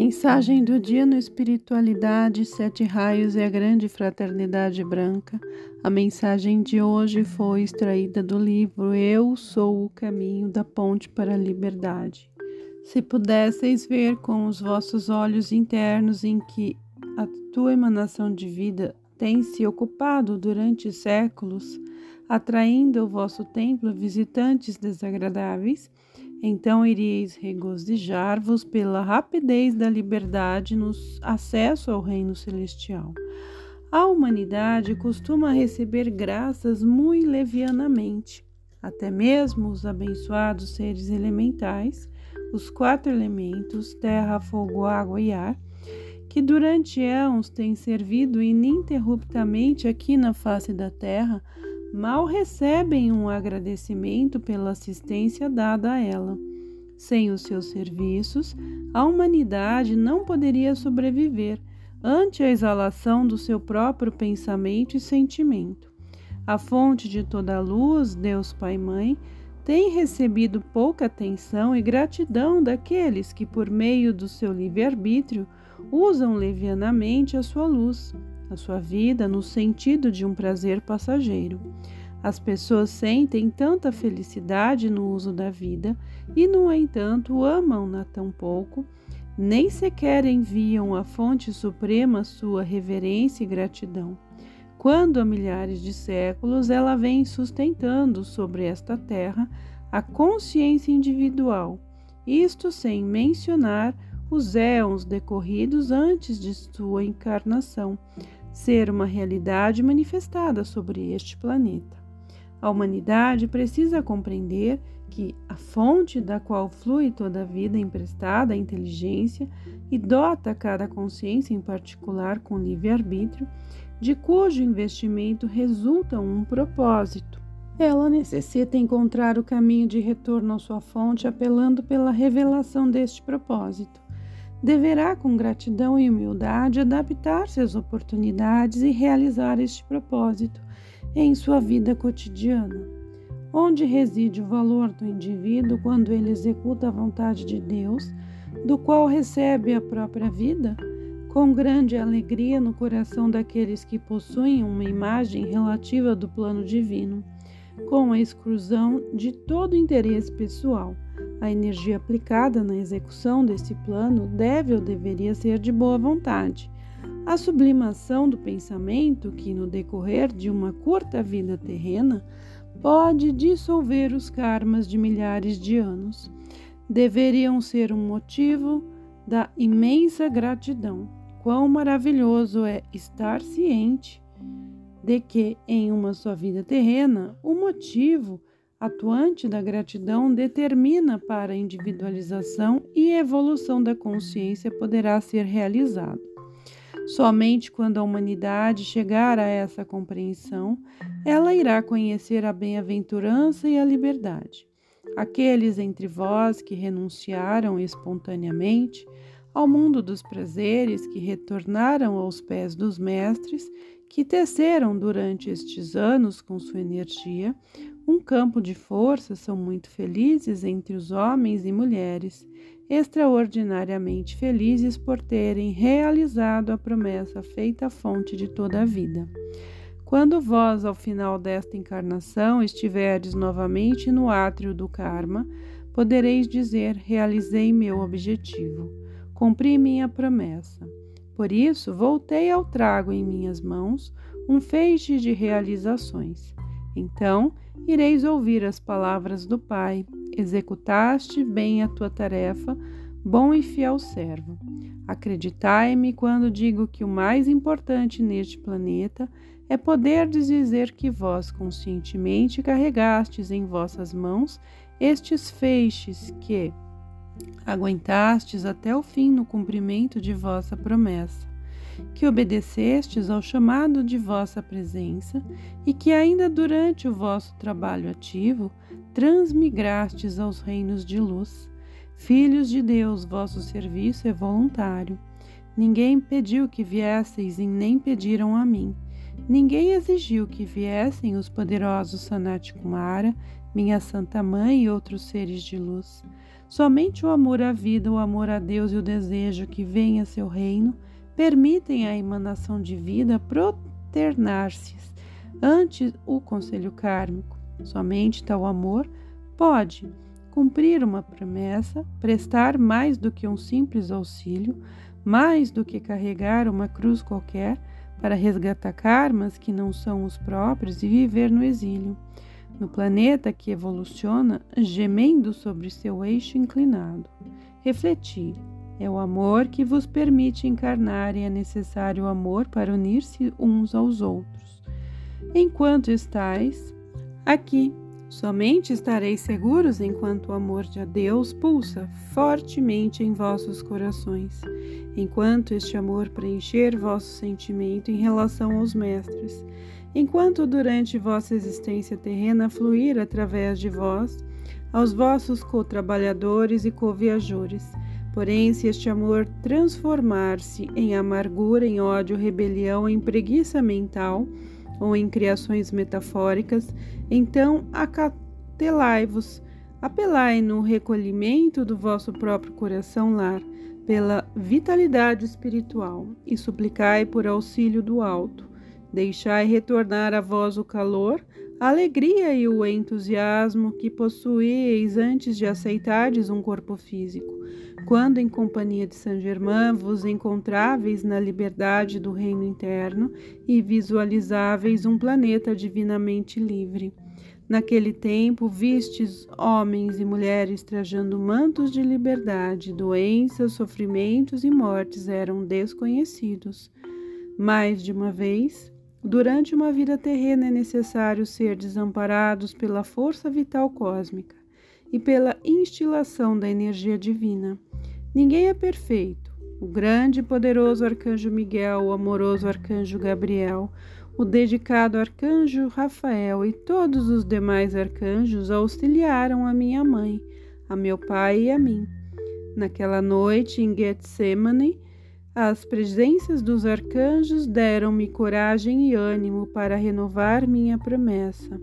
Mensagem do dia no Espiritualidade, Sete Raios e a Grande Fraternidade Branca. A mensagem de hoje foi extraída do livro Eu Sou o Caminho da Ponte para a Liberdade. Se pudesseis ver com os vossos olhos internos em que a tua emanação de vida tem se ocupado durante séculos, atraindo ao vosso templo visitantes desagradáveis, então iríeis regozijar-vos pela rapidez da liberdade no acesso ao reino celestial. A humanidade costuma receber graças muito levianamente. Até mesmo os abençoados seres elementais, os quatro elementos terra, fogo, água e ar, que durante éons têm servido ininterruptamente aqui na face da terra, mal recebem um agradecimento pela assistência dada a ela. Sem os seus serviços, a humanidade não poderia sobreviver ante a exalação do seu próprio pensamento e sentimento. A fonte de toda a luz, Deus Pai Mãe, tem recebido pouca atenção e gratidão daqueles que, por meio do seu livre-arbítrio, usam levianamente a sua luz a sua vida no sentido de um prazer passageiro. As pessoas sentem tanta felicidade no uso da vida e, no entanto, amam-na tão pouco, nem sequer enviam à fonte suprema sua reverência e gratidão. Quando há milhares de séculos ela vem sustentando sobre esta terra a consciência individual, isto sem mencionar os éons decorridos antes de sua encarnação, ser uma realidade manifestada sobre este planeta. A humanidade precisa compreender que a fonte da qual flui toda a vida emprestada à inteligência e dota cada consciência em particular com livre-arbítrio, de cujo investimento resulta um propósito. Ela necessita encontrar o caminho de retorno à sua fonte apelando pela revelação deste propósito deverá, com gratidão e humildade, adaptar-se às oportunidades e realizar este propósito em sua vida cotidiana. Onde reside o valor do indivíduo quando ele executa a vontade de Deus, do qual recebe a própria vida? Com grande alegria no coração daqueles que possuem uma imagem relativa do plano divino, com a exclusão de todo interesse pessoal a energia aplicada na execução desse plano deve ou deveria ser de boa vontade. A sublimação do pensamento, que no decorrer de uma curta vida terrena pode dissolver os karmas de milhares de anos, deveriam ser um motivo da imensa gratidão. Quão maravilhoso é estar ciente de que, em uma só vida terrena, o motivo atuante da gratidão determina para a individualização e evolução da consciência poderá ser realizado. Somente quando a humanidade chegar a essa compreensão, ela irá conhecer a bem-aventurança e a liberdade. Aqueles entre vós que renunciaram espontaneamente ao mundo dos prazeres, que retornaram aos pés dos mestres, que teceram durante estes anos com sua energia um campo de força são muito felizes entre os homens e mulheres, extraordinariamente felizes por terem realizado a promessa feita à fonte de toda a vida. Quando vós, ao final desta encarnação, estiverdes novamente no átrio do karma, podereis dizer: Realizei meu objetivo, cumpri minha promessa. Por isso, voltei ao trago em minhas mãos um feixe de realizações. Então, ireis ouvir as palavras do Pai: Executaste bem a tua tarefa, bom e fiel servo. Acreditai-me quando digo que o mais importante neste planeta é poder dizer que vós conscientemente carregastes em vossas mãos estes feixes que aguentastes até o fim no cumprimento de vossa promessa que obedecestes ao chamado de vossa presença e que, ainda durante o vosso trabalho ativo, transmigrastes aos reinos de luz. Filhos de Deus, vosso serviço é voluntário. Ninguém pediu que viesseis e nem pediram a mim. Ninguém exigiu que viessem os poderosos Sanat Kumara, minha Santa Mãe e outros seres de luz. Somente o amor à vida, o amor a Deus e o desejo que venha seu reino permitem a emanação de vida proternar-se ante o conselho kármico. Somente tal amor pode cumprir uma promessa, prestar mais do que um simples auxílio, mais do que carregar uma cruz qualquer para resgatar karmas que não são os próprios e viver no exílio no planeta que evoluciona, gemendo sobre seu eixo inclinado. Refletir. É o amor que vos permite encarnar e é necessário o amor para unir-se uns aos outros. Enquanto estais aqui, somente estareis seguros enquanto o amor de Deus pulsa fortemente em vossos corações, enquanto este amor preencher vosso sentimento em relação aos mestres enquanto durante vossa existência terrena fluir através de vós aos vossos co-trabalhadores e co-viajores. Porém, se este amor transformar-se em amargura, em ódio, rebelião, em preguiça mental ou em criações metafóricas, então acatelai-vos, apelai no recolhimento do vosso próprio coração lar, pela vitalidade espiritual, e suplicai por auxílio do alto. Deixai retornar a vós o calor, a alegria e o entusiasmo que possuíeis antes de aceitardes um corpo físico, quando em companhia de Saint Germain vos encontráveis na liberdade do reino interno e visualizáveis um planeta divinamente livre. Naquele tempo, vistes homens e mulheres trajando mantos de liberdade, doenças, sofrimentos e mortes eram desconhecidos. Mais de uma vez, Durante uma vida terrena é necessário ser desamparados pela força vital cósmica e pela instilação da energia divina. Ninguém é perfeito. O grande e poderoso arcanjo Miguel, o amoroso arcanjo Gabriel, o dedicado arcanjo Rafael e todos os demais arcanjos auxiliaram a minha mãe, a meu pai e a mim. Naquela noite em Getsemane, as presenças dos arcanjos deram-me coragem e ânimo para renovar minha promessa.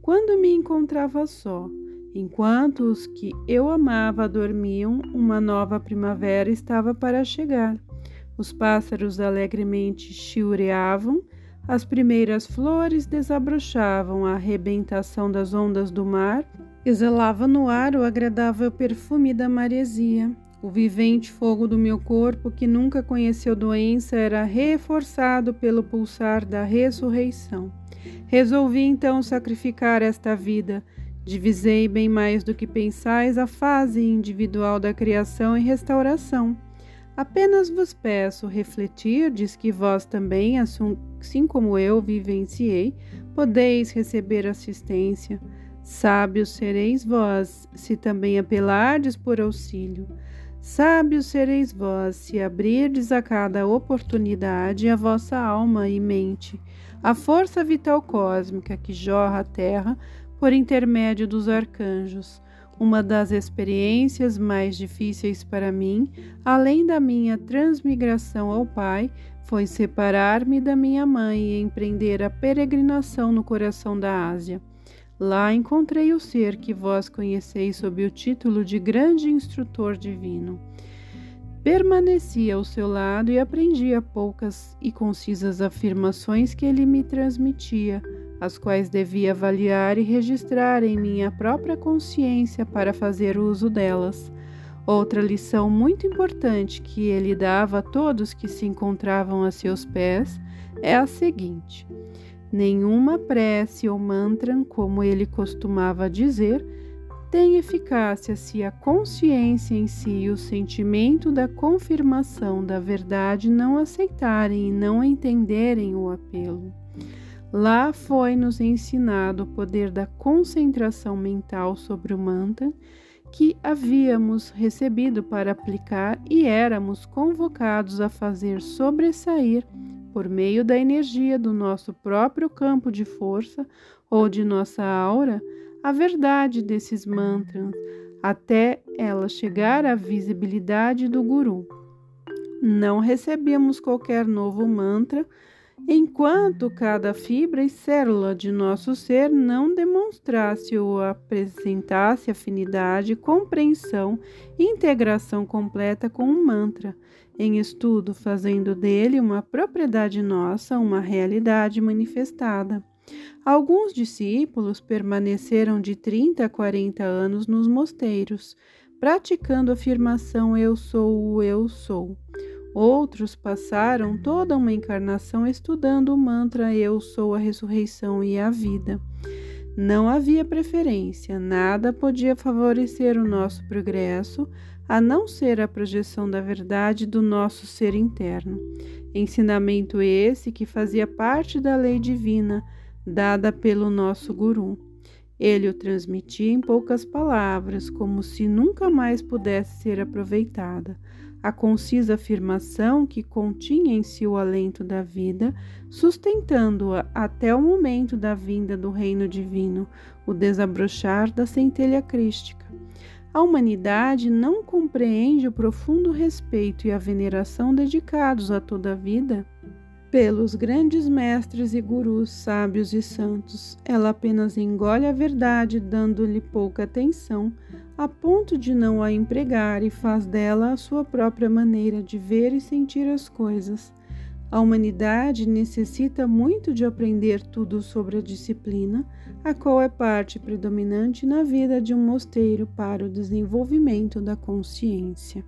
Quando me encontrava só, enquanto os que eu amava dormiam, uma nova primavera estava para chegar. Os pássaros alegremente chiureavam, as primeiras flores desabrochavam, a arrebentação das ondas do mar exalava no ar o agradável perfume da maresia. O vivente fogo do meu corpo, que nunca conheceu doença, era reforçado pelo pulsar da ressurreição. Resolvi então sacrificar esta vida. Divisei bem mais do que pensais a fase individual da criação e restauração. Apenas vos peço refletirdes que vós também, assim como eu vivenciei, podeis receber assistência. Sábios sereis vós, se também apelardes por auxílio. Sábios sereis vós, se abrirdes a cada oportunidade a vossa alma e mente, a força vital cósmica que jorra a terra por intermédio dos arcanjos. Uma das experiências mais difíceis para mim, além da minha transmigração ao Pai, foi separar-me da minha mãe e empreender a peregrinação no coração da Ásia. Lá encontrei o ser que vós conheceis sob o título de Grande Instrutor Divino. Permaneci ao seu lado e aprendia poucas e concisas afirmações que ele me transmitia, as quais devia avaliar e registrar em minha própria consciência para fazer uso delas. Outra lição muito importante que ele dava a todos que se encontravam a seus pés é a seguinte: Nenhuma prece ou mantra, como ele costumava dizer, tem eficácia se a consciência em si e o sentimento da confirmação da verdade não aceitarem e não entenderem o apelo. Lá foi-nos ensinado o poder da concentração mental sobre o mantra que havíamos recebido para aplicar e éramos convocados a fazer sobressair por meio da energia do nosso próprio campo de força ou de nossa aura, a verdade desses mantras até ela chegar à visibilidade do Guru. Não recebemos qualquer novo mantra enquanto cada fibra e célula de nosso ser não demonstrasse ou apresentasse afinidade, compreensão e integração completa com o mantra, em estudo, fazendo dele uma propriedade nossa, uma realidade manifestada. Alguns discípulos permaneceram de 30 a 40 anos nos mosteiros, praticando a afirmação Eu sou o Eu sou. Outros passaram toda uma encarnação estudando o mantra Eu sou a ressurreição e a vida. Não havia preferência, nada podia favorecer o nosso progresso a não ser a projeção da verdade do nosso ser interno. Ensinamento esse que fazia parte da lei divina dada pelo nosso guru. Ele o transmitia em poucas palavras, como se nunca mais pudesse ser aproveitada a concisa afirmação que continha em si o alento da vida, sustentando-a até o momento da vinda do reino divino, o desabrochar da centelha crística. A humanidade não compreende o profundo respeito e a veneração dedicados a toda a vida pelos grandes mestres e gurus sábios e santos. Ela apenas engole a verdade, dando-lhe pouca atenção, a ponto de não a empregar e faz dela a sua própria maneira de ver e sentir as coisas. A humanidade necessita muito de aprender tudo sobre a disciplina, a qual é parte predominante na vida de um mosteiro para o desenvolvimento da consciência.